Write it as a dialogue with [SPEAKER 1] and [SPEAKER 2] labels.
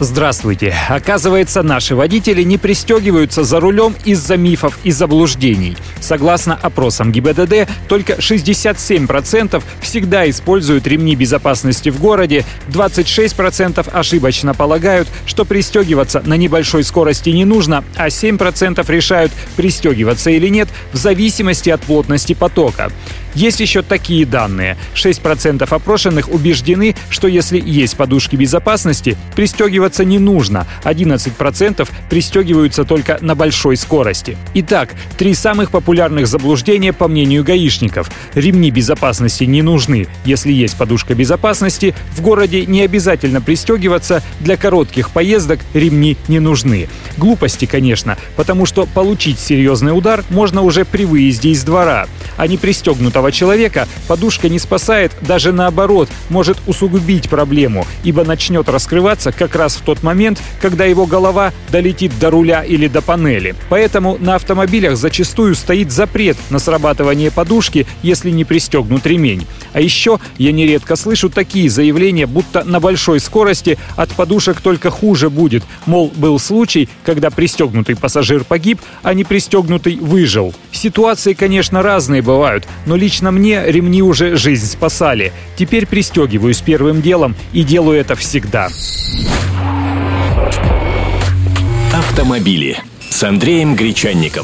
[SPEAKER 1] Здравствуйте. Оказывается, наши водители не пристегиваются за рулем из-за мифов и заблуждений. Согласно опросам ГИБДД, только 67% всегда используют ремни безопасности в городе, 26% ошибочно полагают, что пристегиваться на небольшой скорости не нужно, а 7% решают, пристегиваться или нет, в зависимости от плотности потока. Есть еще такие данные. 6% опрошенных убеждены, что если есть подушки безопасности, пристегиваться не нужно. 11% пристегиваются только на большой скорости. Итак, три самых популярных заблуждения по мнению гаишников. Ремни безопасности не нужны. Если есть подушка безопасности, в городе не обязательно пристегиваться. Для коротких поездок ремни не нужны. Глупости, конечно, потому что получить серьезный удар можно уже при выезде из двора. А не пристегнутого человека подушка не спасает, даже наоборот, может усугубить проблему, ибо начнет раскрываться как раз в тот момент, когда его голова долетит до руля или до панели. Поэтому на автомобилях зачастую стоит запрет на срабатывание подушки, если не пристегнут ремень. А еще я нередко слышу такие заявления, будто на большой скорости от подушек только хуже будет. Мол, был случай, когда пристегнутый пассажир погиб, а не пристегнутый выжил. Ситуации, конечно, разные бывают, но лично Лично мне ремни уже жизнь спасали. Теперь пристегиваюсь первым делом и делаю это всегда.
[SPEAKER 2] Автомобили с Андреем Гречанником.